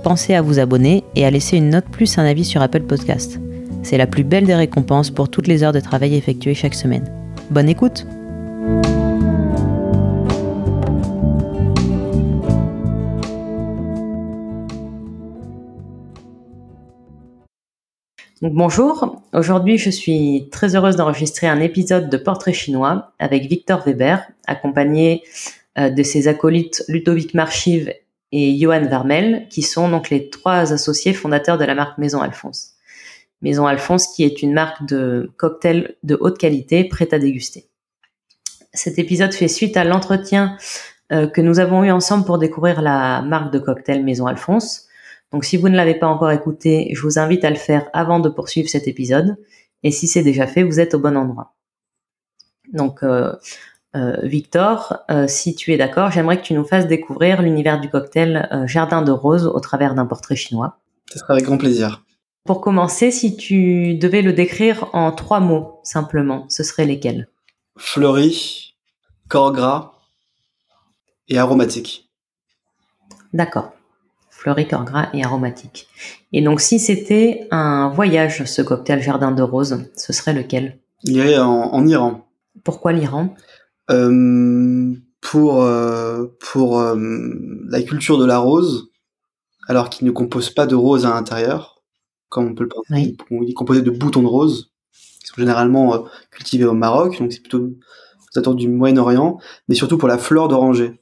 pensez à vous abonner et à laisser une note plus un avis sur Apple Podcast. C'est la plus belle des récompenses pour toutes les heures de travail effectuées chaque semaine. Bonne écoute bonjour, aujourd'hui je suis très heureuse d'enregistrer un épisode de Portrait chinois avec Victor Weber, accompagné euh, de ses acolytes Ludovic Marchive et Johan Vermel, qui sont donc les trois associés fondateurs de la marque Maison Alphonse. Maison Alphonse qui est une marque de cocktails de haute qualité prête à déguster. Cet épisode fait suite à l'entretien euh, que nous avons eu ensemble pour découvrir la marque de cocktail Maison Alphonse. Donc si vous ne l'avez pas encore écouté, je vous invite à le faire avant de poursuivre cet épisode. Et si c'est déjà fait, vous êtes au bon endroit. Donc euh, Victor, euh, si tu es d'accord, j'aimerais que tu nous fasses découvrir l'univers du cocktail euh, Jardin de Rose au travers d'un portrait chinois. Ce sera avec grand plaisir. Pour commencer, si tu devais le décrire en trois mots simplement, ce seraient lesquels? Fleuri, corps gras et aromatique. D'accord. Fleuri, corps gras et aromatique. Et donc, si c'était un voyage, ce cocktail Jardin de Rose, ce serait lequel? Il irait en Iran. Pourquoi l'Iran? euh, pour euh, pour euh, la culture de la rose, alors qu'il ne compose pas de rose à l'intérieur, comme on peut le penser. Il est composé de boutons de rose, qui sont généralement cultivés au Maroc, donc c'est plutôt aux du Moyen-Orient, mais surtout pour la fleur d'oranger.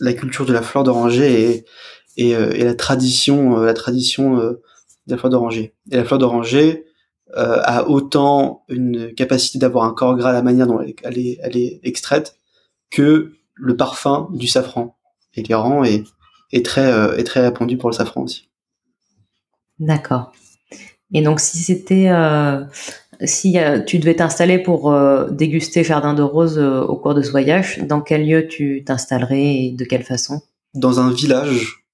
La culture de la fleur d'oranger et, et, et, la tradition, la tradition de la fleur d'oranger. Et la fleur d'oranger, euh, a autant une capacité d'avoir un corps gras à la manière dont elle est, elle est, extraite que le parfum du safran. Et l'Iran est, est, très, euh, est très répandu pour le safran aussi. D'accord. Et donc si c'était euh, si tu devais t'installer pour déguster Jardin de Rose au cours de ce voyage, dans quel lieu tu t'installerais et de quelle façon? Dans un village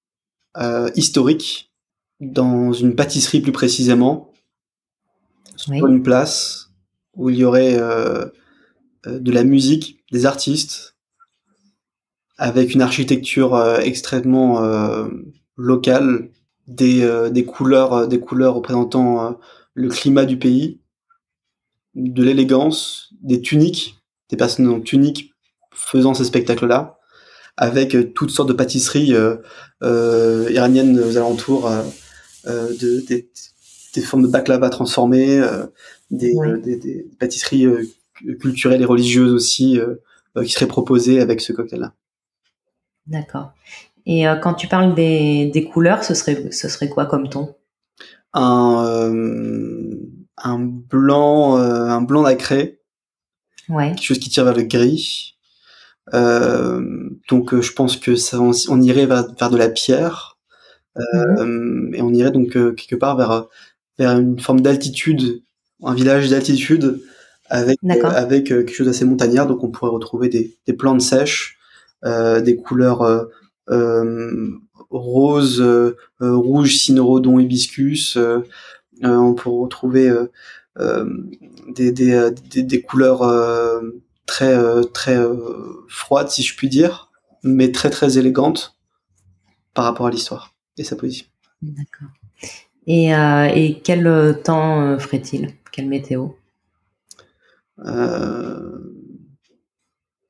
historique, dans une pâtisserie plus précisément, sur une place où il y aurait euh, euh, de la musique, des artistes, avec une architecture euh, extrêmement locale, des, des couleurs, des couleurs représentant le climat du pays, de l'élégance, des tuniques, des personnes en tunique faisant ces spectacles-là, avec toutes sortes de pâtisseries iraniennes aux alentours, de, des, des formes de baklava transformées, euh, euh, des, des, pâtisseries euh, culturelles et religieuses aussi qui seraient proposées avec ce cocktail-là. D'accord. Et quand tu parles des, des, couleurs, ce serait, ce serait quoi comme ton? Un, un blanc, un blanc nacré. Ouais. Quelque chose qui tire vers le gris. donc je pense que ça, on, irait vers, vers, de la pierre. Mhm. et on irait donc quelque part vers vers une forme d'altitude, un village d'altitude avec euh, avec euh, quelque chose d'assez montagnard. Donc on pourrait retrouver des, des plantes sèches, euh, des couleurs euh, euh rose, rouge, cynorhodon, hibiscus. on pourrait retrouver des, des, des, des, couleurs très très froides, si je puis dire, mais très très élégantes par rapport à l'histoire et sa position. D'accord. Et, euh, et quel euh, temps euh, ferait-il? Quelle météo?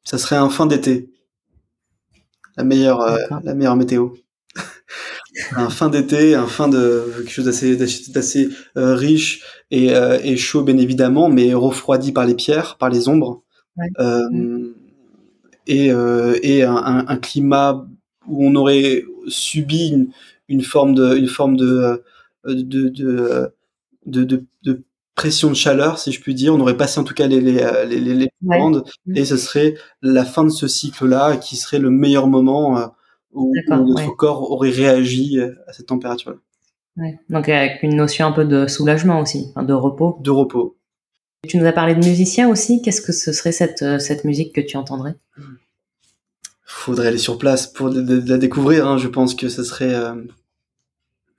Ça serait un fin d'été. La meilleure, la meilleure météo. un fin d'été, un fin de quelque chose d'assez d'assez euh, riche et, et, chaud bien évidemment, mais refroidi par les pierres, par les ombres, ouais. et, et un, un, un, climat où on aurait subi une, une forme de une forme de de, de, de, de, pression de chaleur, si je puis dire. On aurait passé en tout cas les, les, les, les commandes et ce serait la fin de ce cycle-là qui serait le meilleur moment euh, où, notre corps aurait réagi euh, à cette température-là. Ouais. Donc avec une notion un peu de soulagement aussi, de repos. De repos. Tu nous as parlé de musiciens aussi. Qu'est-ce que ce serait cette, euh, cette musique que tu entendrais? Faudrait aller sur place pour la découvrir. Hein. Je pense que ce serait, euh,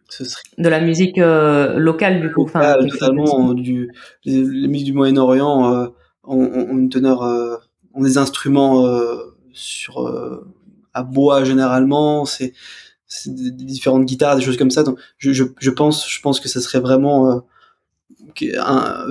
ce serait... De la musique euh, locale du coup. enfin, totalement. Du, les, musiques du Moyen-Orient euh, ont, ont, une teneur, ont des instruments sur à bois généralement. C'est des différentes guitares, des choses comme ça. Donc, je, je, je pense, je pense que ça serait vraiment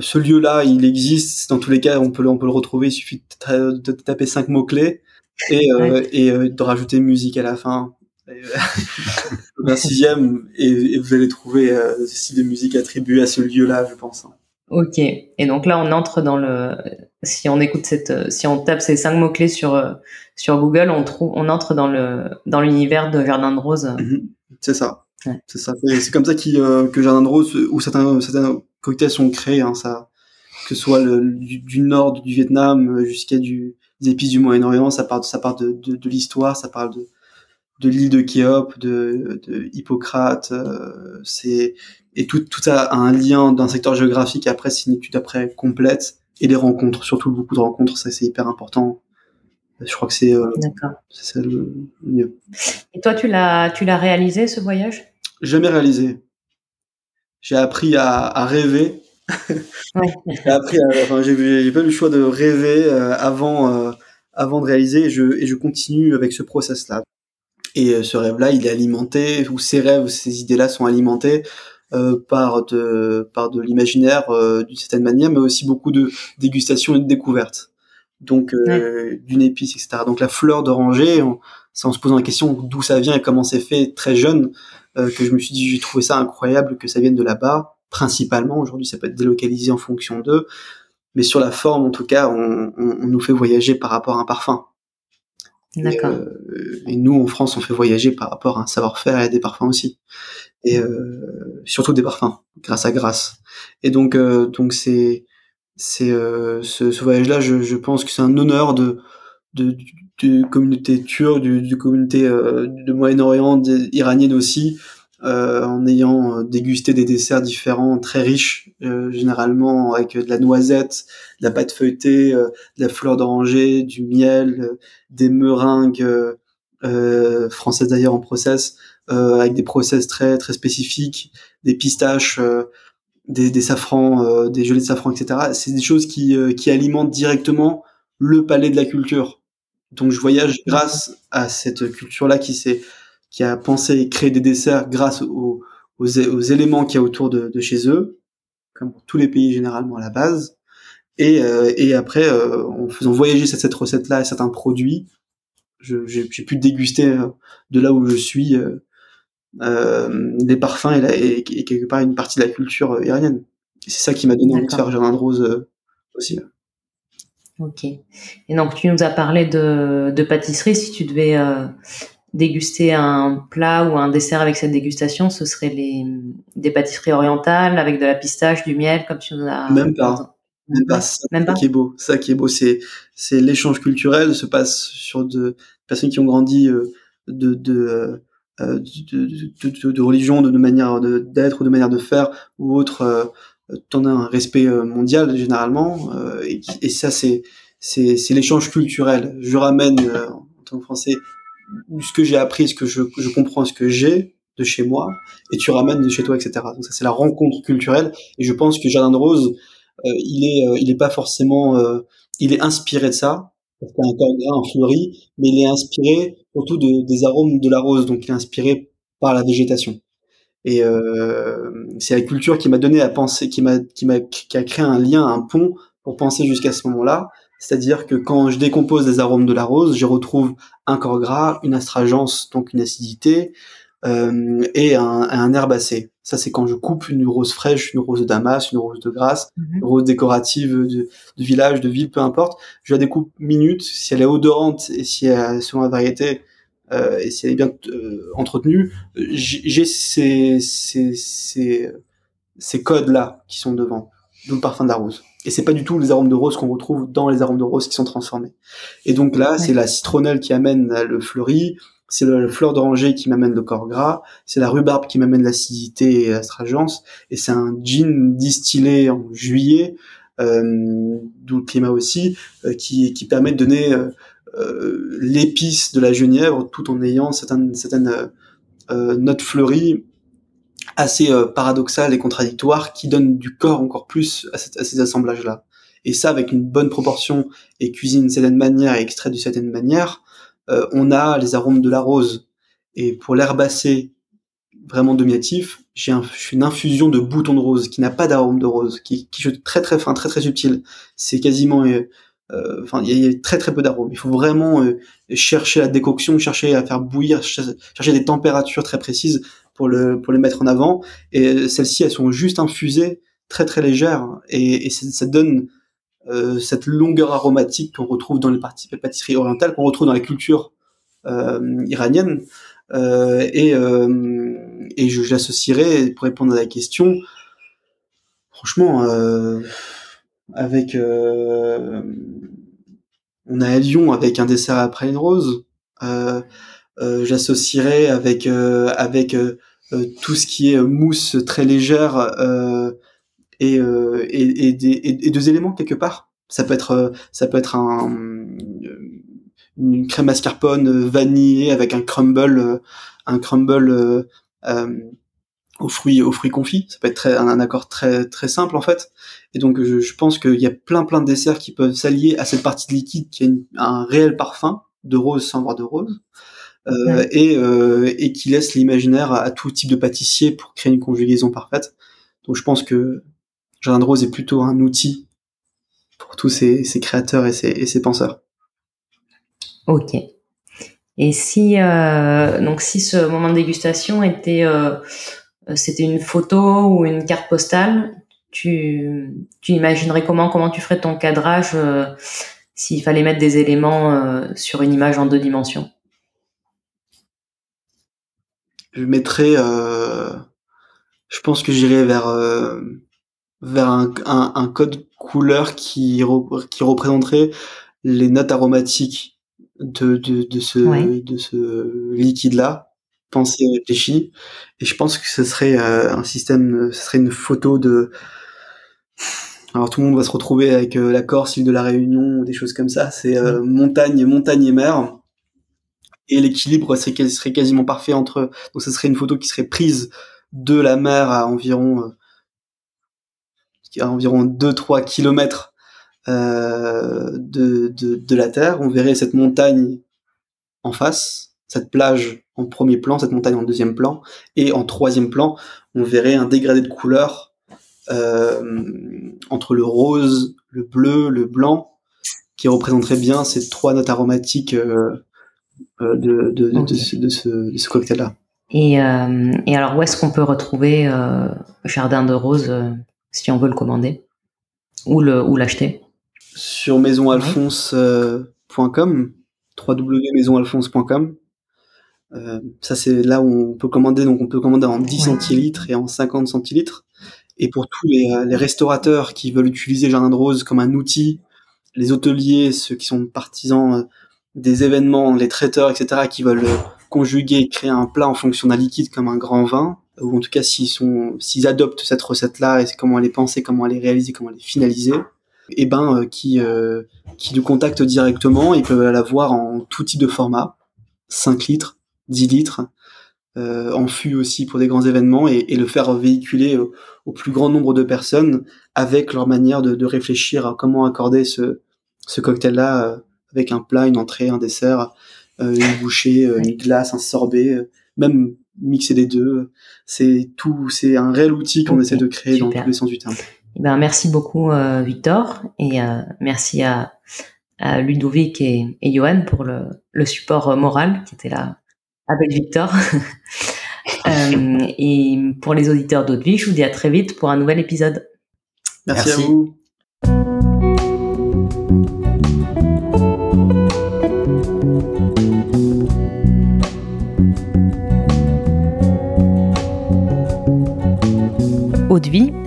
ce lieu-là, il existe. Dans tous les cas, on peut, on peut le retrouver. Il suffit de, taper cinq mots clés et, euh, et euh, de rajouter musique à la fin. un sixième et, vous allez trouver euh, des musique attribuées à ce lieu-là, je pense. Ok. Et donc là, on entre dans le. Si on écoute cette, si on tape ces cinq mots clés sur sur Google, on trouve, on entre dans le dans l'univers de Jardin de Rose. Mhm. C'est ça. C'est ça. C'est comme ça que Jardin de Rose ou certains certains cocktails sont créés, hein, ça, que ce soit le, du, nord du Vietnam jusqu'à du, des épices du Moyen-Orient, ça part, ça part de, de, de l'histoire, ça parle de, de l'île de Khéops, de, de Hippocrate, euh, c'est et tout, tout ça a un lien d'un secteur géographique. Après, c'est une étude après complète et des rencontres, surtout beaucoup de rencontres, ça c'est hyper important. Je crois que c'est euh, c'est le mieux. Et toi, tu l'as tu l'as réalisé ce voyage? Jamais réalisé j'ai appris à, à rêver. Ouais. j'ai appris, à, enfin, j'ai, j'ai pas eu le choix de rêver euh, avant, euh, avant de réaliser, et je, et je continue avec ce process-là. Et euh, ce rêve-là, il est alimenté, ou ces rêves, ces idées-là sont alimentés euh, par de, par de l'imaginaire d'une certaine manière, mais aussi beaucoup de dégustation et de découverte. Donc d'une épice, etc. Donc la fleur d'oranger, c'est en se posant la question d'où ça vient et comment c'est fait très jeune, euh, que je me suis dit j'ai trouvé ça incroyable que ça vienne de là-bas principalement aujourd'hui ça peut être délocalisé en fonction d'eux mais sur la forme en tout cas on, on, on nous fait voyager par rapport à un parfum D'accord. Euh, et, nous en France on fait voyager par rapport à un savoir-faire et des parfums aussi et euh, surtout des parfums grâce à grâce et donc euh, donc c'est c'est euh, ce, ce voyage là je, je pense que c'est un honneur de de, de communauté turque, du, du communauté euh, de Moyen-Orient, iranienne aussi, euh, en ayant euh, dégusté des desserts différents, très riches, euh, généralement avec de la noisette, de la pâte feuilletée, de la fleur d'oranger, du miel, des meringues françaises d'ailleurs en process, avec des process très très spécifiques, des pistaches. Des, des, safrans, des gelées de safran, etc. C'est des choses qui, qui alimentent directement le palais de la culture. Donc je voyage grâce à cette culture-là qui s'est, qui a pensé et créé des desserts grâce aux, aux, éléments qu'il y a autour de, de, chez eux, comme pour tous les pays généralement à la base. Et, euh, et après, euh, en faisant voyager cette, cette recette-là et certains produits, j'ai pu déguster euh, de là où je suis des parfums et, et, quelque part une partie de la culture iranienne. C'est ça qui m'a donné envie de faire Jardin de Rose aussi. Ok. Et donc tu nous as parlé de, de pâtisserie. Si tu devais euh, déguster un plat ou un dessert avec cette dégustation, ce serait les des pâtisseries orientales avec de la pistache, du miel, comme tu nous as. Même pas. Même pas. Ça, Même pas. qui est beau. Ça qui est beau, c'est c'est l'échange culturel se passe sur de personnes qui ont grandi euh, de de euh, de, de, de, religion, de, de manière d'être ou de manière de faire ou autre t'en as un respect euh, mondial généralement euh, et, et, ça c'est c'est c'est l'échange culturel je ramène euh, en tant que français ce que j'ai appris ce que je, je comprends ce que j'ai de chez moi et tu ramènes de chez toi etc donc ça c'est la rencontre culturelle. Et je pense que Jardin de Rose il est il est pas forcément il est inspiré de ça parce qu'il y un corps en fleuri mais il est inspiré surtout de, des arômes de la rose. Donc il est inspiré par la végétation. Et euh, c'est la culture qui m'a donné à penser, qui m'a, qui m'a, qui a créé un lien, un pont pour penser jusqu'à ce moment-là. C'est-à-dire que quand je décompose les arômes de la rose, je retrouve un corps gras, une astringence, donc une acidité, euh, et un, un herbacé. Ça, c'est quand je coupe une rose fraîche, une rose de Damas, une rose de Grasse, mhm. une rose décorative de, de, village, de ville, peu importe. Je la découpe minute. Si elle est odorante et si elle selon la variété, euh, et si elle est bien euh, entretenue, j'ai ces, ces, ces, ces codes-là qui sont devant, d'où le parfum de la rose. Et c'est pas du tout les arômes de rose qu'on retrouve dans les arômes de rose qui sont transformés. Et donc là, c'est la citronnelle qui amène le fleuri, c'est la fleur d'oranger qui m'amène le corps gras, c'est la rhubarbe qui m'amène l'acidité et l'astragence, et c'est un gin distillé en juillet, euh, d'où le climat aussi, euh, qui, qui permet de donner euh, l'épice de la genièvre tout en ayant certaines, certaines notes fleuries assez paradoxales et contradictoires qui donnent du corps encore plus à, à ces assemblages-là. Et ça, avec une bonne proportion et cuisine d'une certaine manière et extrait d'une certaine manière, euh, on a les arômes de la rose. Et pour l'herbacée vraiment dominatif, j'ai une infusion de bouton de rose qui n'a pas d'arôme de rose, qui, qui est très très fin, très très subtil. C'est quasiment, euh, euh, enfin, il y, a très très peu d'arômes. Il faut vraiment chercher la décoction, chercher à faire bouillir, chercher des températures très précises pour le pour les mettre en avant. Et celles-ci, elles sont juste infusées, très très légères, et, et ça donne euh, cette longueur aromatique qu'on retrouve dans les pâtisseries orientales, qu'on retrouve dans la culture euh, iranienne. Euh, et, et je l'associerais, pour répondre à la question, franchement, avec... on a à Lyon avec un dessert après une rose. J'associerais avec avec tout ce qui est mousse très légère et, euh, et, et, et, deux éléments quelque part. Ça peut être, euh, ça peut être un, une crème mascarpone vanillée avec un crumble, euh, un crumble euh, aux fruits, aux fruits confits. Ça peut être très, un, accord très très simple en fait. Et donc je, je pense qu'il y a plein plein de desserts qui peuvent s'allier à cette partie de liquide qui a un réel parfum de rose sans voir de rose. Euh, et, euh, et qui laisse l'imaginaire à, à, tout type de pâtissier pour créer une conjugaison parfaite. Donc je pense que Jardin de Rose est plutôt un outil pour tous ces, créateurs et ces, penseurs. Ok. Et si euh, donc si ce moment de dégustation était euh, c'était une photo ou une carte postale, tu, tu imaginerais comment comment tu ferais ton cadrage euh, s'il fallait mettre des éléments sur une image en deux dimensions? Je mettrais je pense que j'irais vers vers un, un, code couleur qui, qui représenterait les notes aromatiques de, de, de ce, de ce liquide-là, pensé et réfléchi. Et je pense que ce serait euh, un système, ce serait une photo de... Alors tout le monde va se retrouver avec euh, la Corse, l'île de la Réunion, des choses comme ça. C'est euh, montagne, montagne et mer. Et l'équilibre serait, quasiment parfait entre... Donc ce serait une photo qui serait prise de la mer à environ à environ 2-3 kilomètres euh, de, de, de, la Terre. On verrait cette montagne en face, cette plage en premier plan, cette montagne en deuxième plan, et en troisième plan, on verrait un dégradé de couleurs euh, entre le rose, le bleu, le blanc, qui représenterait bien ces trois notes aromatiques euh, euh de, ce, de, ce, de ce cocktail-là. Et, euh, et, alors, où est-ce qu'on peut retrouver euh, Jardin de Rose si on veut le commander ou le ou l'acheter? Sur maisonalphonse.com, www.maisonalphonse.com. Euh, ça c'est là où on peut commander, donc on peut commander en 10 centilitres et en 50 centilitres. Et pour tous les, les restaurateurs qui veulent utiliser Jardin de Rose comme un outil, les hôteliers, ceux qui sont partisans euh, des événements, les traiteurs, etc., qui veulent conjuguer, créer un plat en fonction d'un liquide comme un grand vin, ou en tout cas s'ils sont, s'ils adoptent cette recette-là et comment elle est pensée, comment elle est réalisée, comment elle est finalisée, et eh ben euh, qui euh, qui nous contactent directement, ils peuvent la voir en tout type de format, 5 litres, 10 litres, euh, en fût aussi pour des grands événements et, et le faire véhiculer au, plus grand nombre de personnes avec leur manière de, de réfléchir à comment accorder ce ce cocktail-là avec un plat, une entrée, un dessert, une bouchée, une glace, un sorbet, même mixer les deux. C'est tout, c'est un réel outil qu'on essaie de créer dans tous les sens du terme. Eh ben, merci beaucoup euh, Victor et euh, merci à, à, Ludovic et, et Johan pour le, le, support euh, moral qui était là avec Victor. euh, et pour les auditeurs d'Audevie, je vous dis à très vite pour un nouvel épisode. merci. à vous.